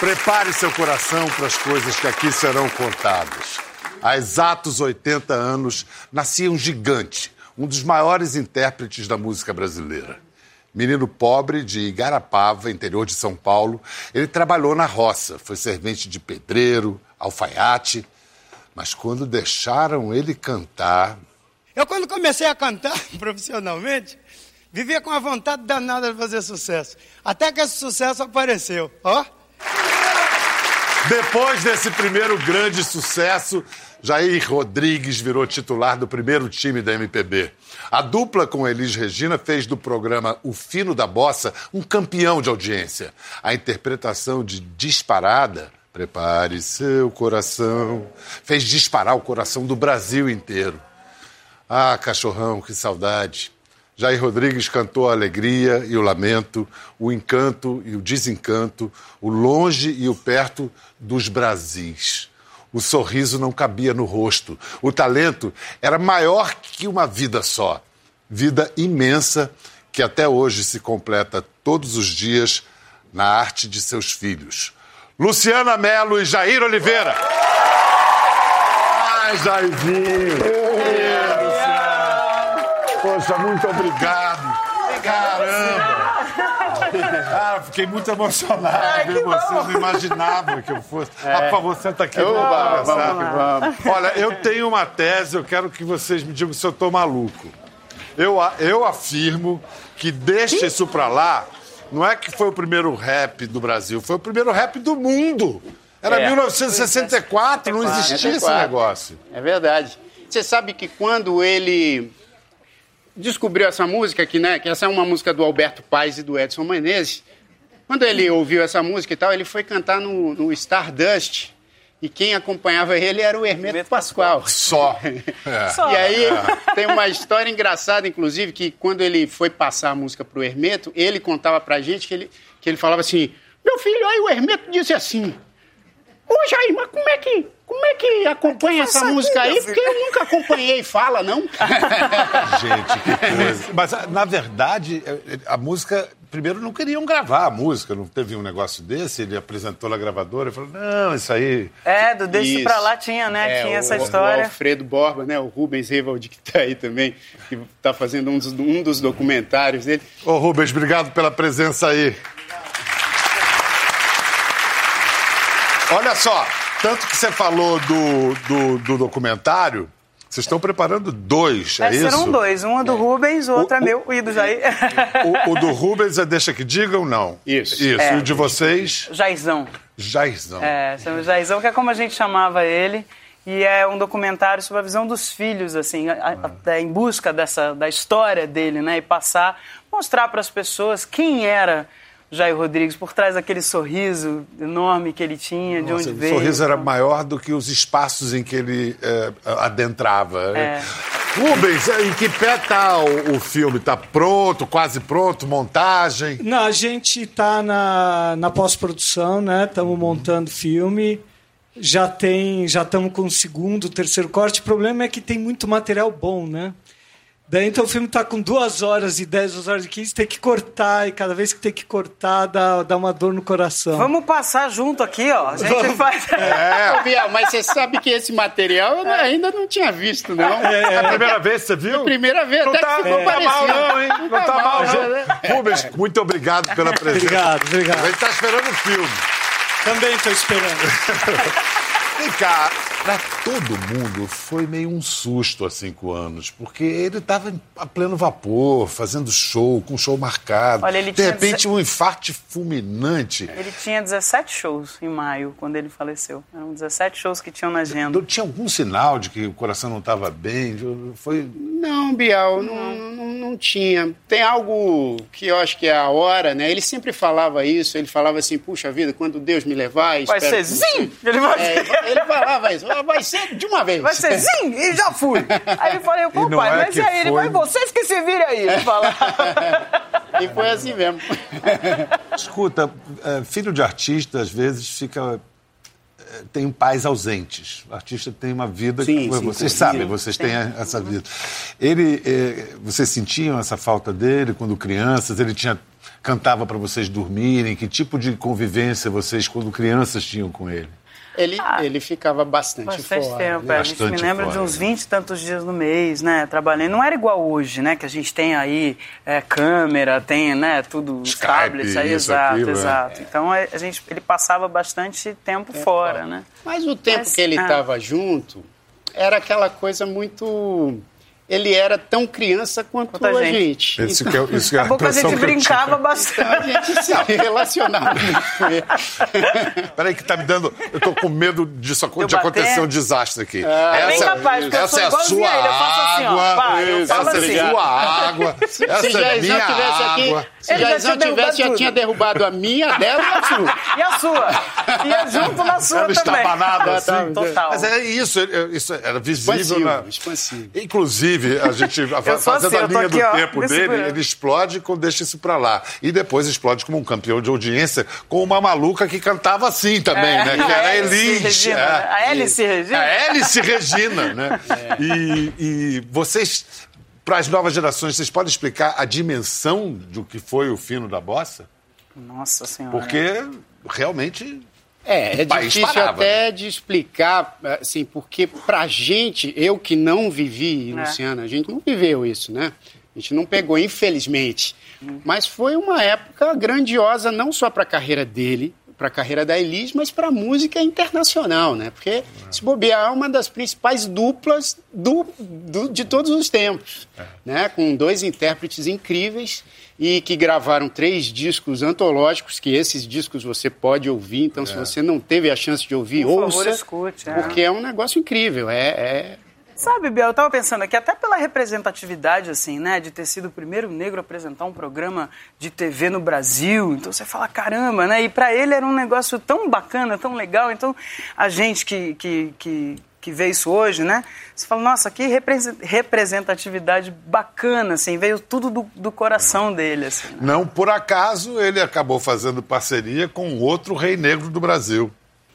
Prepare seu coração para as coisas que aqui serão contadas. Há exatos 80 anos, nascia um gigante, um dos maiores intérpretes da música brasileira. Menino pobre de Igarapava, interior de São Paulo, ele trabalhou na roça, foi servente de pedreiro, alfaiate. Mas quando deixaram ele cantar. Eu, quando comecei a cantar profissionalmente, vivia com a vontade danada de fazer sucesso. Até que esse sucesso apareceu. Ó. Depois desse primeiro grande sucesso, Jair Rodrigues virou titular do primeiro time da MPB. A dupla com Elis Regina fez do programa O Fino da Bossa um campeão de audiência. A interpretação de Disparada, prepare seu coração, fez disparar o coração do Brasil inteiro. Ah, cachorrão, que saudade. Jair Rodrigues cantou a alegria e o lamento, o encanto e o desencanto, o longe e o perto dos Brasis. O sorriso não cabia no rosto. O talento era maior que uma vida só. Vida imensa que até hoje se completa todos os dias na arte de seus filhos. Luciana Melo e Jair Oliveira. Ai, Jairzinho. Poxa, muito obrigado. Caramba! Ah, fiquei muito emocionado Ai, vocês. Não imaginava que eu fosse. É. Ah, por favor, senta aqui. Oba, vamos vamos vamos. Olha, eu tenho uma tese, eu quero que vocês me digam se eu tô maluco. Eu, eu afirmo que deixa isso pra lá, não é que foi o primeiro rap do Brasil, foi o primeiro rap do mundo. Era É. 1964, não existia esse 64. negócio. É verdade. Você sabe que quando ele descobriu essa música, que, né, que essa é uma música do Alberto Paes e do Edson Menezes, quando ele ouviu essa música e tal, ele foi cantar no, no Stardust. E quem acompanhava ele era o Hermeto Pascoal. Só. É. E aí tem uma história engraçada, inclusive, que quando ele foi passar a música pro Hermeto, ele contava pra gente que ele, que ele falava assim: Meu filho, aí o Hermeto disse assim. Ô Jair, mas como é que, como é que acompanha essa música aí? Porque eu nunca acompanhei fala, não? Gente, que coisa. Mas, na verdade, eh, a música. Primeiro, não queriam gravar a música, não teve um negócio desse. Ele apresentou na gravadora e falou: não, isso aí. É, do Deixa Isso. pra lá tinha, né? É, tinha essa o- O história. Alfredo Borba, né? O Rubens Revaldi, que tá aí também, que tá fazendo um dos, um dos documentários dele. Ô, Rubens, obrigado pela presença aí. Olha só, tanto que você falou do, do, do documentário, vocês estão preparando dois, é, É, isso? serão dois. Um é do Rubens, o outro é o- meu e do Jair. O, o do Rubens é Deixa que Digam, não? Isso. Isso. É. E o de vocês? Jairzão. Jairzão. É, chama Jairzão, que é como a gente chamava ele. E é um documentário sobre a visão dos filhos, assim, a- a- a- em busca dessa, da história dele, né? E passar, mostrar para as pessoas quem era Jair Rodrigues, por trás daquele sorriso enorme que ele tinha, de Nossa, onde o veio. sorriso era então. maior do que os espaços em que ele é, adentrava. É. Rubens, em que pé tá o, o filme? Tá pronto, quase pronto, montagem? Não, a gente tá na, na pós-produção, né? Estamos montando filme. Já tem, já estamos com o segundo, terceiro corte. O problema é que tem muito material bom, né? Daí então o filme tá com duas horas e dez, duas horas e quinze, tem que cortar, e cada vez que tem que cortar, dá, dá uma dor no coração. Vamos passar junto aqui, ó. A gente faz. Ô, Biel, mas você sabe que esse material eu ainda não tinha visto, não. É a primeira vez que você viu? Primeira vez, Não até tá, que ficou não tá mal parecido. não, hein? Não tá mal não, não. né? Rubens, muito obrigado pela presença. Obrigado, obrigado. A gente tá esperando o filme. Também estou esperando. Vem cá, pra todo mundo foi meio um susto há cinco anos, porque ele estava a pleno vapor, fazendo show, com show marcado. Olha, ele De tinha repente, um infarte fulminante. Ele tinha 17 shows em maio, quando ele faleceu. Eram 17 shows que tinham na agenda. Não Tinha algum sinal de que o coração não estava bem? Foi. Não, Biel, não, não, não tinha. Tem algo que eu acho que é a hora, né? Ele sempre falava isso, ele falava assim, puxa vida, quando Deus me levar... Vai ser que você-" zim! Ele vai É, ele falava isso, "Ah, vai ser de uma vez. Vai ser zim! E já fui! Aí eu falei, pô, pai, é mas e aí? Ele vai, vocês que se virem aí! Ele falava. E foi assim mesmo. Escuta, é, filho de artista, às vezes, fica. é, Tem pais ausentes. O artista tem uma vida Sim, que sim, vocês sim. sabem, vocês têm essa vida. Ele, é, vocês sentiam essa falta dele quando crianças? Ele tinha cantava para vocês dormirem? Que tipo de convivência vocês, quando crianças, tinham com ele? Ele, ah, ele ficava bastante, bastante fora. tempo. Né? É. A gente me lembra fora, de uns 20 e tantos dias no mês, né? Trabalhando. Não era igual hoje, né? Que a gente tem aí é, câmera, tem, né? Tudo, Skype, tablets aí, isso, exato, aquilo, exato. É. Então a gente, ele passava bastante tempo é, fora, né? Mas o tempo Mas, que ele estava ah. junto era aquela coisa muito ele era tão criança quanto Quanta a gente. gente. Isso então, que é, isso que é a, a gente brincava bastante. a gente se relacionava com ele. Peraí que tá me dando... Eu tô com medo disso, de acontecer um desastre aqui. Ah, é bem capaz, porque essa eu é a sua água. Assim, ó, eu essa assim. é sua água. Se essa é minha tivesse água. aqui... Se Jaizão tivesse, já tinha derrubado a minha, a dela e a sua. E a sua. Ia junto na sua Ela também. estabanada assim. Total. Mas é isso, isso era visível. Expansivo, na... expansivo. Inclusive, a gente fazendo assim, a linha aqui, do ó, tempo dele, segurando. ele explode quando deixa isso pra lá. E depois explode como um campeão de audiência com uma maluca que cantava assim também, É, né? Que a era a Hélice Elis. Regina, é. A Hélice Regina? A Hélice Regina, né? É. E, e vocês, para as novas gerações, vocês podem explicar a dimensão do que foi o fino da bossa? Nossa Senhora. Porque realmente É, é difícil parava, até de explicar, assim, porque pra gente, eu que não vivi, É. Luciana, a gente não viveu isso, né? A gente não pegou, infelizmente. Mas foi uma época grandiosa, não só para a carreira dele, para a carreira da Elis, mas para a música internacional, né? Porque se bobear é uma das principais duplas do, do- de todos os tempos, né? Com dois intérpretes incríveis e que gravaram três discos antológicos, que esses discos você pode ouvir. Então, se você não teve a chance de ouvir, Por ouça, favor, escute, é. porque é um negócio incrível. É, é- Sabe, Biel, eu tava pensando aqui, até pela representatividade, assim, né, de ter sido o primeiro negro a apresentar um programa de TV no Brasil. Então você fala, caramba, né? E pra ele era um negócio tão bacana, tão legal. Então a gente que, que, que, que vê isso hoje, né? Você fala, nossa, que represen- representatividade bacana, assim, veio tudo do, do coração dele, assim. né? Não por acaso ele acabou fazendo parceria com outro rei negro do Brasil.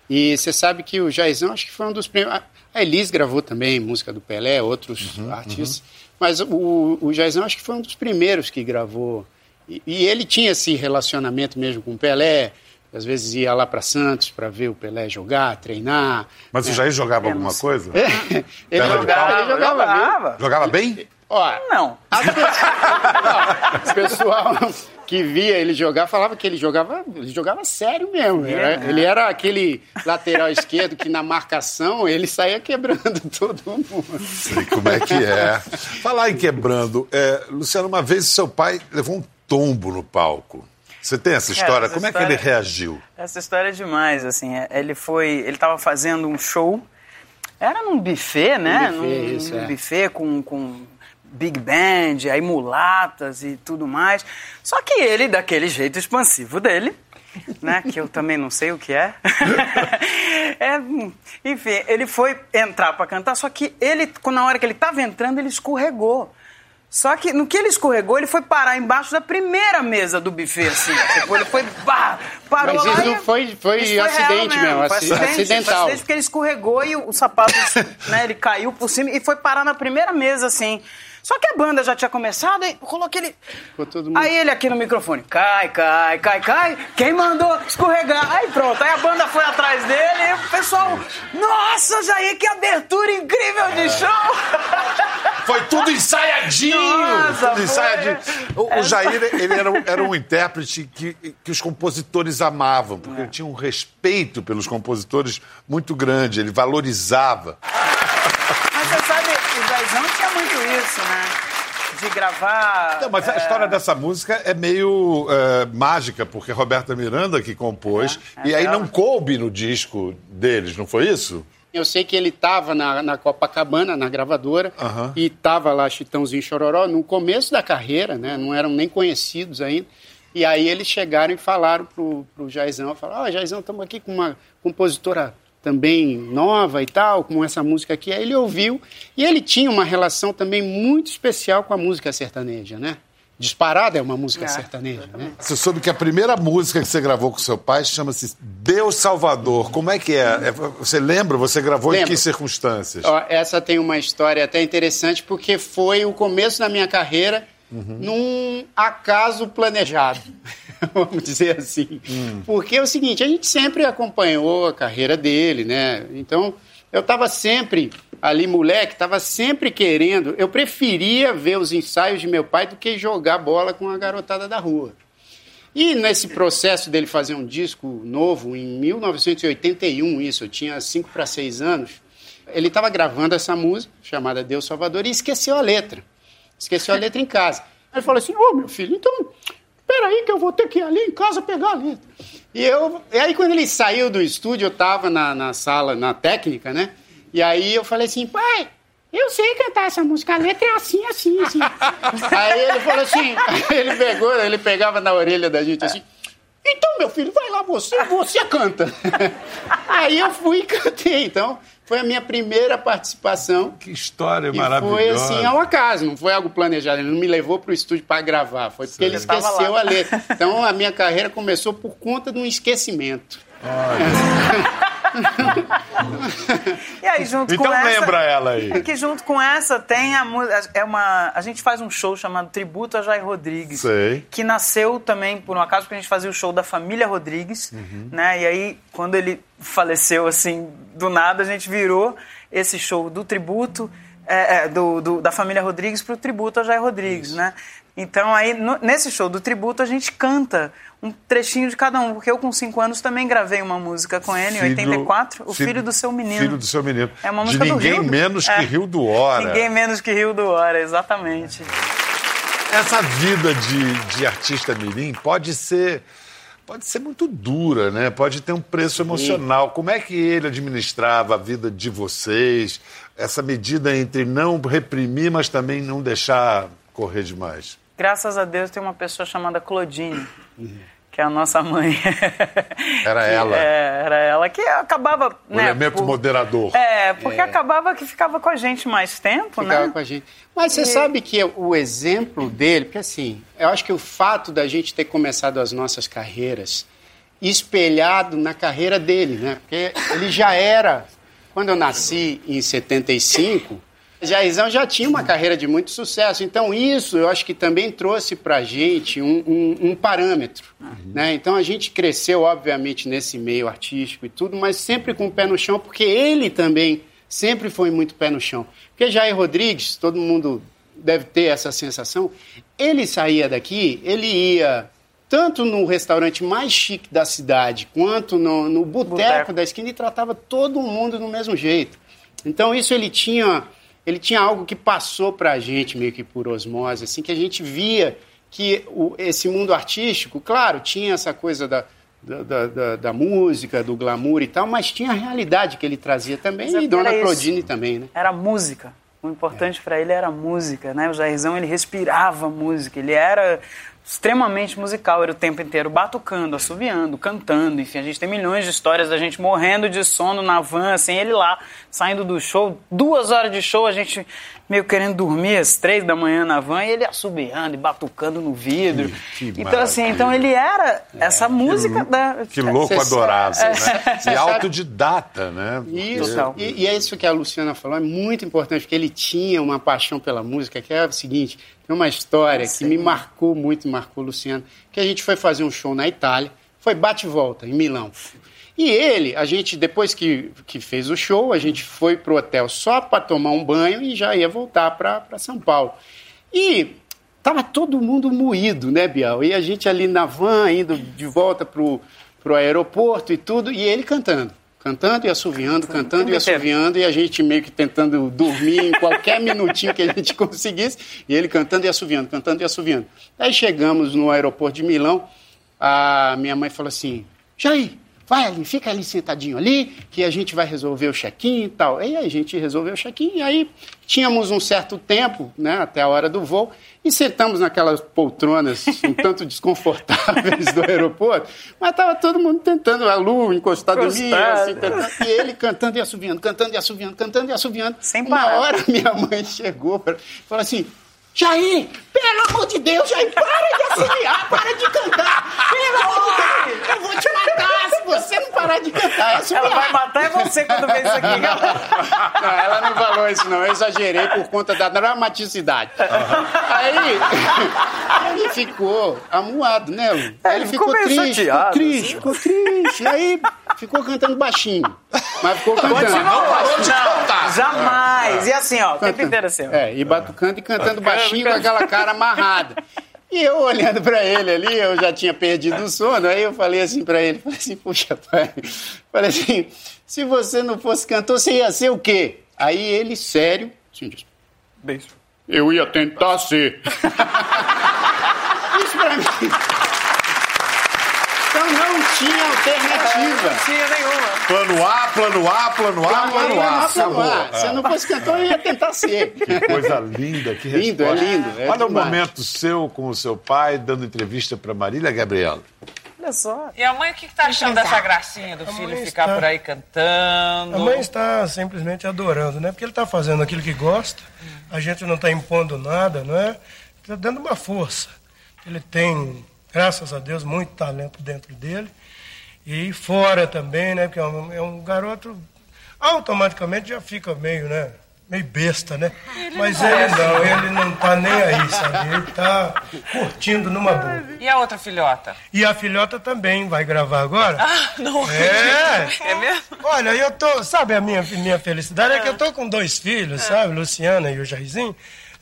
E você sabe que o Jaizão acho que foi um dos primeiros. A Elis gravou também música do Pelé, outros artistas. Mas o, o Jaizão acho que foi um dos primeiros que gravou. E, e ele tinha esse relacionamento mesmo com o Pelé. Às vezes ia lá para Santos para ver o Pelé jogar, treinar. Mas o Jair jogava É, alguma coisa? ele Perna de jogava, ele jogava, jogava. Jogava bem? Ó, Não. as pessoas- o pessoal que via ele jogar falava que ele jogava, ele jogava sério mesmo. Era- É, né? Ele era aquele lateral esquerdo que na marcação ele saía quebrando todo mundo. Sei como é que é. Falar em quebrando, é, Luciano, uma vez seu pai levou um tombo no palco. Você tem essa história? essa como é que história- ele reagiu? Essa história é demais, assim. é- Ele foi. Ele estava fazendo um show. Era num buffet, né? buffet, num, isso, num é. buffet com, com big band, aí mulatas e tudo mais. Só que ele, daquele jeito expansivo dele, né? Que eu também não sei o que é. É, enfim, ele foi entrar para cantar, só que ele, na hora que ele estava entrando, ele escorregou. Só que no que ele escorregou, ele foi parar embaixo da primeira mesa do buffet, assim. Tipo, ele foi, bah, parou Mas lá isso e- foi- foi real acidente mesmo, foi aci- acidente, foi acidental. acidente porque ele escorregou e o, o sapato, né, ele caiu por cima e foi parar na primeira mesa, assim. Só que a banda já tinha começado e rolou aquele... Ficou todo mundo- Aí ele aqui no microfone, cai, cai, cai, cai. Quem mandou escorregar? Aí pronto, aí a banda foi atrás dele e o pessoal... Nossa, Jair, que abertura incrível de show! Foi tudo ensaiadinho! Nossa, tudo ensaiadinho. O, o Jair, ele era, um- era um intérprete que, que os compositores amavam, porque ele tinha um respeito pelos compositores muito grande, ele valorizava. Mas você sabe, muito isso, né? De gravar... Não, mas a é, história dessa música é meio é, mágica, porque é Roberta Miranda que compôs, É, é e aí não coube no disco deles, não foi isso? Eu sei que ele estava na, na Copacabana, na gravadora, Aham. e estava lá Chitãozinho Chororó no começo da carreira, né? Não eram nem conhecidos ainda. E aí eles chegaram e falaram pro, pro Jaizão, falaram, ó, Jaizão, estamos aqui com uma compositora também nova e tal, com essa música aqui. Aí ele ouviu, e ele tinha uma relação também muito especial com a música sertaneja, né? Disparada é uma música É, sertaneja, né? Você soube que a primeira música que você gravou com seu pai chama-se Deus Salvador. Como é que é? É, Você lembra? Você gravou em Lembro. que circunstâncias? Ó, essa tem uma história até interessante, porque foi o começo da minha carreira num acaso planejado, vamos dizer assim. Porque é o seguinte, a gente sempre acompanhou a carreira dele, né? Então, eu estava sempre ali, moleque, estava sempre querendo. Eu preferia ver os ensaios de meu pai do que jogar bola com a garotada da rua. E nesse processo dele fazer um disco novo, em 1981, isso, eu tinha 5 para 6 anos, ele estava gravando essa música, chamada Deus Salvador, e esqueceu a letra. Esqueceu a letra em casa. Aí ele falou assim: Ô meu filho, então, peraí que eu vou ter que ir ali em casa pegar a letra. E, eu, e aí, quando ele saiu do estúdio, eu estava na, na sala, na técnica, né? E aí eu falei assim: pai, eu sei cantar essa música, a letra é assim, assim, assim. aí ele falou assim: ele pegou, ele pegava na orelha da gente assim. Então, meu filho, vai lá você, você canta. Aí eu fui e cantei. Então, foi a minha primeira participação. Que história E maravilhosa. foi assim, ao acaso, não foi algo planejado. Ele não me levou para o estúdio para gravar, foi porque ele Você tava esqueceu a letra. Então, a minha carreira começou por conta de um esquecimento. E aí, junto Então com essa... lembra ela aí. É que junto com essa tem a música. É uma, a gente faz um show chamado Tributo a Jair Rodrigues. Sei. Que nasceu também, por um acaso, porque a gente fazia o show da família Rodrigues. Uhum. Né? E aí, quando ele faleceu, assim, do nada, a gente virou esse show do tributo. é, é, do, do- da família Rodrigues para o tributo a Jair Rodrigues, né? Então aí no- nesse show do tributo a gente canta um trechinho de cada um, porque eu com cinco anos também gravei uma música com ele em 84, o filho, do seu menino. Filho do seu menino. É uma De música do ninguém Rio do- menos É. que Rio do Hora. Ninguém menos que Rio do Hora, exatamente. Essa vida de, de artista mirim pode ser pode ser muito dura, né? Pode ter um preço emocional. Como é que ele administrava a vida de vocês? Essa medida entre não reprimir, mas também não deixar correr demais. Graças a Deus tem uma pessoa chamada Claudine, que é a nossa mãe. Era Que, ela. É, era ela que acabava. O né, elemento por- moderador. É, porque acabava que ficava com a gente mais tempo, Ficava né? com a gente. Mas você sabe que o exemplo dele, porque assim, eu acho que o fato da gente ter começado as nossas carreiras espelhado na carreira dele, né? Porque ele já era, quando eu nasci em 75, Jairzão já tinha uma carreira de muito sucesso. Então, isso eu acho que também trouxe pra gente um, um- um parâmetro. Né? Então, a gente cresceu, obviamente, nesse meio artístico e tudo, mas sempre com o pé no chão, porque ele também sempre foi muito pé no chão. Porque Jair Rodrigues, todo mundo deve ter essa sensação, ele saía daqui, ele ia tanto no restaurante mais chique da cidade, quanto no, no boteco Boteco. da esquina e tratava todo mundo do mesmo jeito. Então isso ele tinha, ele tinha algo que passou para a gente meio que por osmose, assim que a gente via que o- esse mundo artístico, claro, tinha essa coisa da, da, da- da- música, do glamour e tal, mas tinha a realidade que ele trazia também Mas é e Dona isso. Claudine também, né? Era música. O importante pra ele era a música, né? O Jairzão, ele respirava música, ele era extremamente musical, era o tempo inteiro batucando, assoviando, cantando, enfim, a gente tem milhões de histórias da gente morrendo de sono na van, assim, ele lá, saindo do show, duas horas de show, a gente meio querendo dormir às três da manhã na van, e ele assobiando e batucando no vidro. Que- que então, assim, então ele era essa música da... Que louco adorável, É. né? E autodidata, né? Isso. E, e é isso que a Luciana falou, é muito importante, porque ele tinha uma paixão pela música, que é o seguinte, tem uma história que me marcou muito, marcou o Luciano, que a gente foi fazer um show na Itália, foi bate e volta, em Milão. E ele, a gente, depois que, que fez o show, a gente foi pro hotel só para tomar um banho e já ia voltar para São Paulo. E tava todo mundo moído, né, Bial? E a gente ali na van, indo de volta pro, pro aeroporto e tudo, e ele cantando. Cantando e assoviando, cantando e assoviando, e a gente meio que tentando dormir em qualquer minutinho que a gente conseguisse, e ele cantando e assoviando, cantando e assoviando. Aí chegamos no aeroporto de Milão, a minha mãe falou assim, Jair, vai ali, fica ali sentadinho ali, que a gente vai resolver o check-in e tal. E aí a gente resolveu o check-in, e aí tínhamos um certo tempo, né, até a hora do voo, e sentamos naquelas poltronas um tanto desconfortáveis do aeroporto, mas estava todo mundo tentando, a Lu encostado em mim, assim, tentando, e ele cantando e assoviando, cantando e assoviando, cantando e assoviando. Sem Uma parar. hora minha mãe chegou e falou assim, Jair, pelo amor de Deus, Jair, para de assoviar, para de cantar. Eu vou te matar se você não parar de cantar, Ela vai matar é você quando vê isso aqui. Não, ela não falou isso, não. Eu exagerei por conta da dramaticidade. Aí ele ficou amuado, né, Lu? É, ele ele ficou ficou meio triste, ficou chateado, triste, assim. ficou triste. Aí ficou cantando baixinho. Mas ficou cantando. parou de Não, cantar. jamais. E assim, ó, o tempo Cantando. inteiro assim, ó. É, e batucando e cantando baixinho com aquela cara amarrada. E eu olhando pra ele ali, eu já tinha perdido o sono, aí eu falei assim pra ele, falei assim, puxa, pai, falei assim, se você não fosse cantor, você ia ser o quê? Aí ele, sério, assim, disse, Beijo. eu ia tentar ser. Isso pra mim. Então não tinha alternativa. Não tinha nenhuma. Plano A, plano A, plano A, plano A. Plano A. Se eu não fosse cantor, eu ia tentar ser. Que coisa linda, que Lindo, é lindo, é Olha o momento seu com o seu pai, dando entrevista para Marília Gabriela. Olha só. E a mãe, o que, que tá achando dessa gracinha do filho mãe ficar está- por aí cantando? A mãe está simplesmente adorando, né? Porque ele está fazendo aquilo que gosta, a gente não está impondo nada, não é? Está dando uma força. Ele tem, graças a Deus, muito talento dentro dele. E fora também, né? Porque é um, é um garoto, automaticamente já fica meio, né? Meio besta, né? Mas ele não, ele não está nem aí, sabe? Ele está curtindo numa boa. E a outra filhota? E a filhota também vai gravar agora. Ah, não É. É mesmo? Olha, eu tô. Sabe a minha, minha felicidade? É que eu tô com dois filhos, sabe? Luciana e o Jairzinho.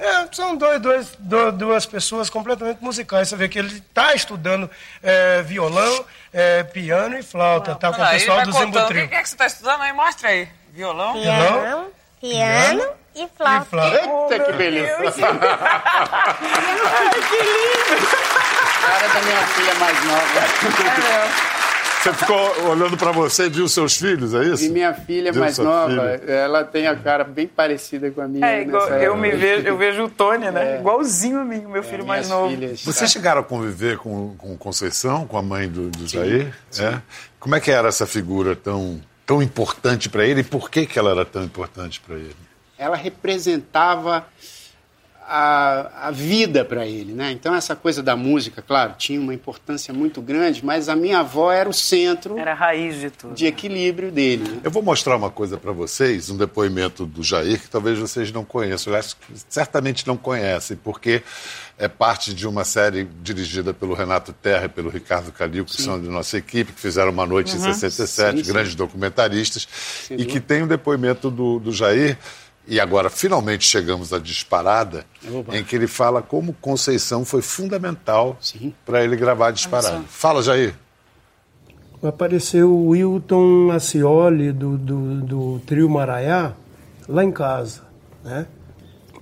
É, são dois, dois, do- duas pessoas completamente musicais. Você vê que ele está estudando é, violão, é, piano e flauta. Tá com o ele pessoal vai do contando. O que é que você tá estudando aí? Mostra aí. Violão? Violão piano e flauta. e flauta. Eita, que beleza. Cara da minha filha mais nova. Você ficou olhando para você e viu seus filhos, é isso? E minha filha Viu mais nova, filha? ela tem a cara bem parecida com a minha. É, igual, eu me vejo, eu vejo o Tony, né? Igualzinho a mim, o meu filho mais novo. filhas, Vocês chegaram a conviver com, com Conceição, com a mãe do, do Jair? É? Como é que era essa figura tão, tão importante para ele e por que, que ela era tão importante para ele? ela representava a, a vida para ele, né? Então essa coisa da música, claro, tinha uma importância muito grande, mas a minha avó era o centro Era a raiz de tudo. de equilíbrio dele. né? Eu vou mostrar uma coisa para vocês, um depoimento do Jair, que talvez vocês não conheçam. Aliás, certamente não conhecem, porque é parte de uma série dirigida pelo Renato Terra e pelo Ricardo Calil, que são de nossa equipe, que fizeram Uma Noite em 67, Sim, sim. grandes documentaristas, e que tem um depoimento do, do Jair. E agora, finalmente, chegamos à disparada, Oba. em que ele fala como Conceição foi fundamental para ele gravar a disparada. Fala, Jair. Apareceu o Wilton Acioli do, do, do trio Maraiá lá em casa, né?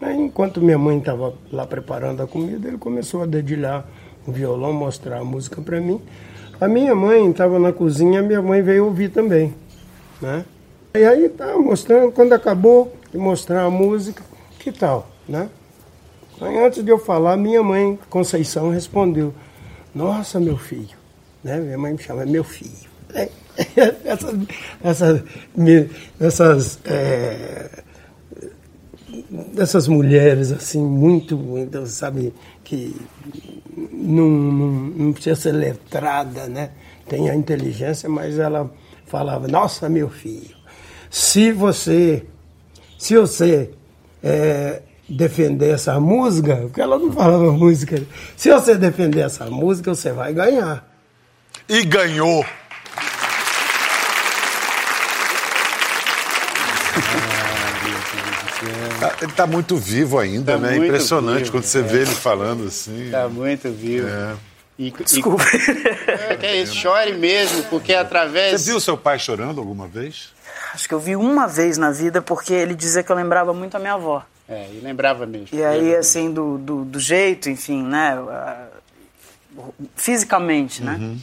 Aí, enquanto minha mãe estava lá preparando a comida, ele começou a dedilhar o violão, mostrar a música para mim. A minha mãe estava na cozinha, minha mãe veio ouvir também, né? E aí tá mostrando, quando acabou de mostrar a música, que tal, né? Aí, antes de eu falar, minha mãe, Conceição, respondeu: Nossa, meu filho. Né? Minha mãe me chama meu filho. É, essas, essas, essas, é, essas mulheres, assim, muito, muito, sabe, que não, não, não precisa ser letrada, né? Tem a inteligência, mas ela falava: Nossa, meu filho, se você se você é, defender essa música, porque ela não falava música, se você defender essa música, você vai ganhar. E ganhou. Tá- Ele está muito vivo ainda, Tá né? muito Impressionante vivo, quando você é. vê ele falando assim. Tá muito vivo. É. E, Desculpa. E, é, é isso, chore mesmo, porque através. Você viu seu pai chorando alguma vez? Acho que eu vi uma vez na vida porque ele dizia que eu lembrava muito a minha avó. É, e lembrava mesmo. E aí, assim, do, do, do jeito, enfim, né? Fisicamente, né?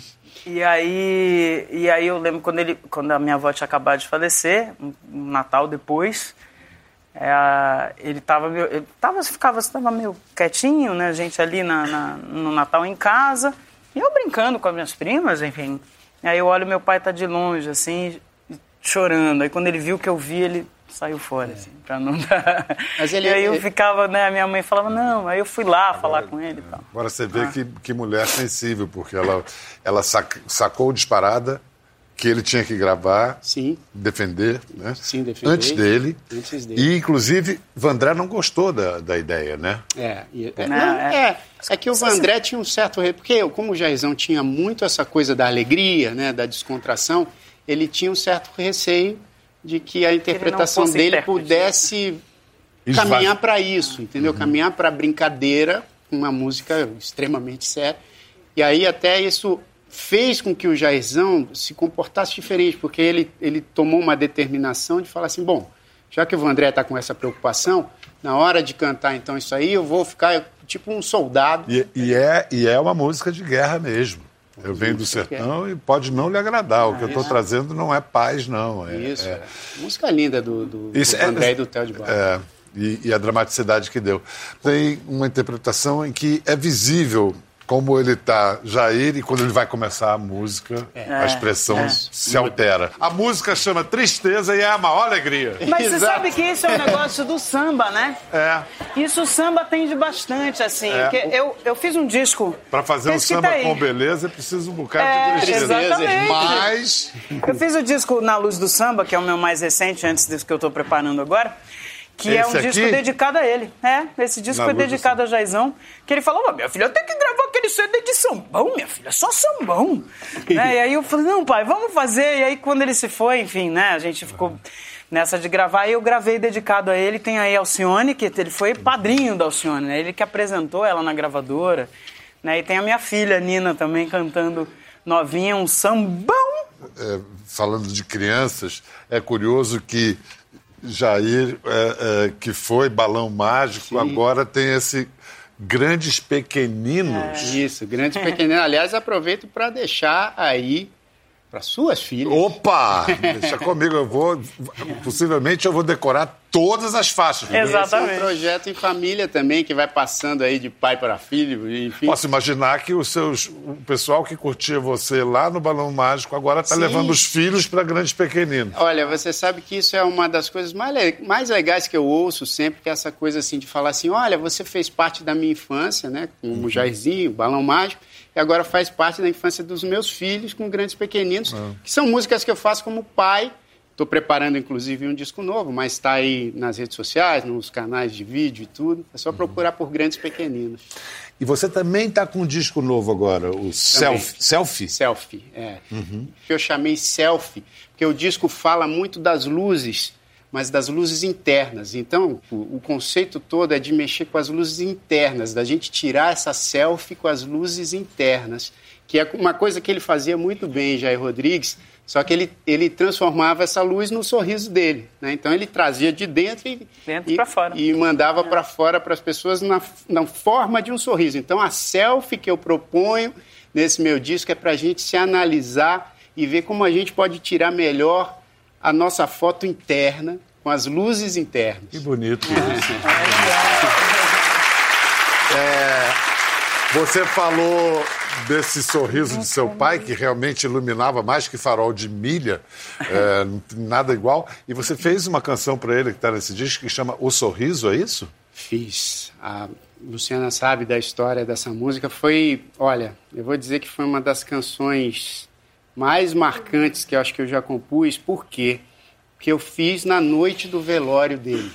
E aí, e aí eu lembro quando, ele, quando a minha avó tinha acabado de falecer, um, Natal depois, é, ele tava meio, ele tava, ficava, tava meio quietinho, né? A gente ali na, na- no Natal em casa, e eu brincando com as minhas primas, enfim. Aí eu olho, meu pai tá de longe, assim, chorando. Aí quando ele viu que eu vi, ele saiu fora, assim, pra não dar... Mas ele- e aí eu ele- ficava, né, a minha mãe falava, não, aí eu fui lá falar com ele e tal. Agora você vê Ah. que, que mulher sensível, porque ela, ela sac- sacou disparada que ele tinha que gravar, Sim, defender, né? Sim, defender. Antes dele. Antes dele. E, inclusive, Vandré não gostou da, da ideia, né? É, e- é, Não, não, é- é, é que o Vandré tinha um certo. Porque, como o Jairzão tinha muito essa coisa da alegria, né, da descontração, ele tinha um certo receio de que a interpretação dele pudesse caminhar para isso, entendeu? Uhum. Caminhar para brincadeira, uma música extremamente séria. E aí até isso fez com que o Jairzão se comportasse diferente, porque ele, ele tomou uma determinação de falar assim, bom, já que o Vandré está com essa preocupação, na hora de cantar então isso aí, eu vou ficar tipo um soldado. E, e é, e é uma música de guerra mesmo. Eu venho do sertão e pode não lhe agradar. O que eu estou trazendo não é paz, não. É, Isso, é- música linda do, do, Isso do é- André e do Theo de Barro. É, e, e a dramaticidade que deu. Tem uma interpretação em que é visível como ele está Jair e quando ele vai começar a música, a expressão é. se altera. A música chama Tristeza e é a maior alegria. Mas você Exato. sabe que isso é um negócio do samba, né? É, Isso o samba tende bastante, assim. É. que eu, eu fiz um disco. para fazer um samba tá com beleza é preciso um bocado É, de tristeza. exatamente. Mas Eu fiz o disco Na Luz do Samba, que é o meu mais recente, antes desse que eu estou preparando agora. Que é um Esse disco aqui? dedicado a ele. É, esse disco Na do dedicado a Jaizão. Que ele falou: "Ô, minha filha, eu tenho que gravar aquele CD de sambão, minha filha, só sambão. né? E aí eu falei: não, pai, vamos fazer. E aí quando ele se foi, enfim, né, a gente ficou nessa de gravar. E eu gravei dedicado a ele. Tem aí Alcione, que ele foi padrinho da Alcione, né? Ele que apresentou ela na gravadora. Né? E tem a minha filha, Nina, também cantando novinha, um sambão. é, falando de crianças, é curioso que Jair, é, é, que foi balão mágico, agora tem esse grandes pequeninos. Isso, grande pequenino. Aliás, aproveito para deixar aí para suas filhas. Opa! Deixa comigo, eu vou. Possivelmente eu vou decorar todas as faixas. Exato. Esse é um Exatamente. projeto em família também, que vai passando aí de pai para filho, enfim. Posso imaginar que os seus, o pessoal que curtia você lá no Balão Mágico agora está levando os filhos para grandes pequeninos. Olha, você sabe que isso é uma das coisas mais, mais legais que eu ouço sempre, que é essa coisa assim de falar assim, olha, você fez parte da minha infância, né, com o Jairzinho, o Balão Mágico, e agora faz parte da infância dos meus filhos com Grandes Pequeninos, que são músicas que eu faço como pai. Estou preparando, inclusive, um disco novo, mas está aí nas redes sociais, nos canais de vídeo e tudo. É só procurar por Grandes Pequeninos. E você também está com um disco novo agora, o Selfie. Selfie? Selfie, é. Que eu chamei selfie, porque o disco fala muito das luzes, mas das luzes internas. Então, o, o conceito todo é de mexer com as luzes internas, da gente tirar essa selfie com as luzes internas, que é uma coisa que ele fazia muito bem, Jair Rodrigues, só que ele, ele transformava essa luz no sorriso dele. Né? Então, ele trazia de dentro e, Dentro e, pra fora. e mandava para fora para as pessoas na, na forma de um sorriso. Então, a selfie que eu proponho nesse meu disco é para a gente se analisar e ver como a gente pode tirar melhor a nossa foto interna com as luzes internas. Que bonito isso. É, você falou desse sorriso de seu pai, que realmente iluminava mais que farol de milha, é, nada igual. E você fez uma canção para ele que está nesse disco que chama O Sorriso, é isso? Fiz. A Luciana sabe da história dessa música. Foi, olha, eu vou dizer que foi uma das canções mais marcantes que eu acho que eu já compus. Por quê? Porque eu fiz na noite do velório dele.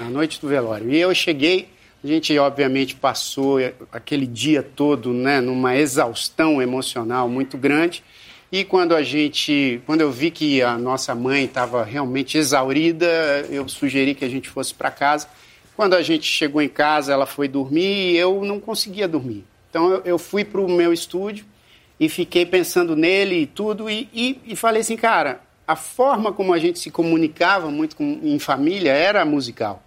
Na noite do velório. E eu cheguei, a gente obviamente passou aquele dia todo, né, numa exaustão emocional muito grande. E quando a gente, quando eu vi que a nossa mãe estava realmente exaurida, eu sugeri que a gente fosse para casa. Quando a gente chegou em casa, ela foi dormir e eu não conseguia dormir. Então eu, eu fui para o meu estúdio e fiquei pensando nele e tudo e, e, e falei assim, cara, a forma como a gente se comunicava muito com, em família era musical.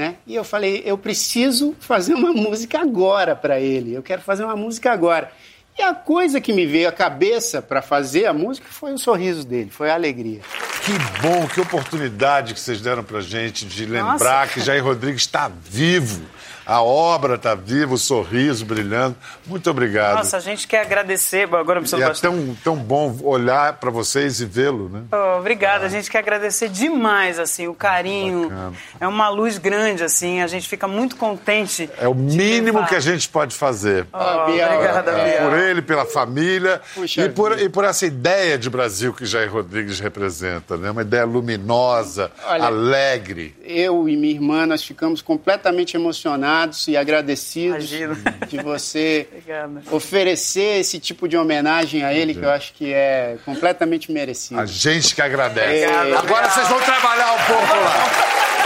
Né? E eu falei, eu preciso fazer uma música agora para ele. Eu quero fazer uma música agora. E a coisa que me veio à cabeça para fazer a música foi o sorriso dele, foi a alegria. Que bom, que oportunidade que vocês deram pra gente de lembrar Nossa. que Jair Rodrigues está vivo. A obra está viva, o sorriso brilhando. Muito obrigado. Nossa, a gente quer agradecer. Agora e é tão, tão bom olhar para vocês e vê-lo, né? Oh, obrigada, a gente quer agradecer demais, assim, o carinho. Bacana. É uma luz grande, assim, a gente fica muito contente. É o mínimo levar. que a gente pode fazer. Ah, Oh, obrigada, é, Biel. Por ele, pela família Puxa e por, vida. e por essa ideia de Brasil que Jair Rodrigues representa, né? Uma ideia luminosa, Olha, alegre. Eu e minha irmã, nós ficamos completamente emocionados e agradecidos Imagino. de você oferecer esse tipo de homenagem a ele, que eu acho que é completamente merecido. A gente que agradece. Obrigado. Agora vocês vão trabalhar um pouco lá.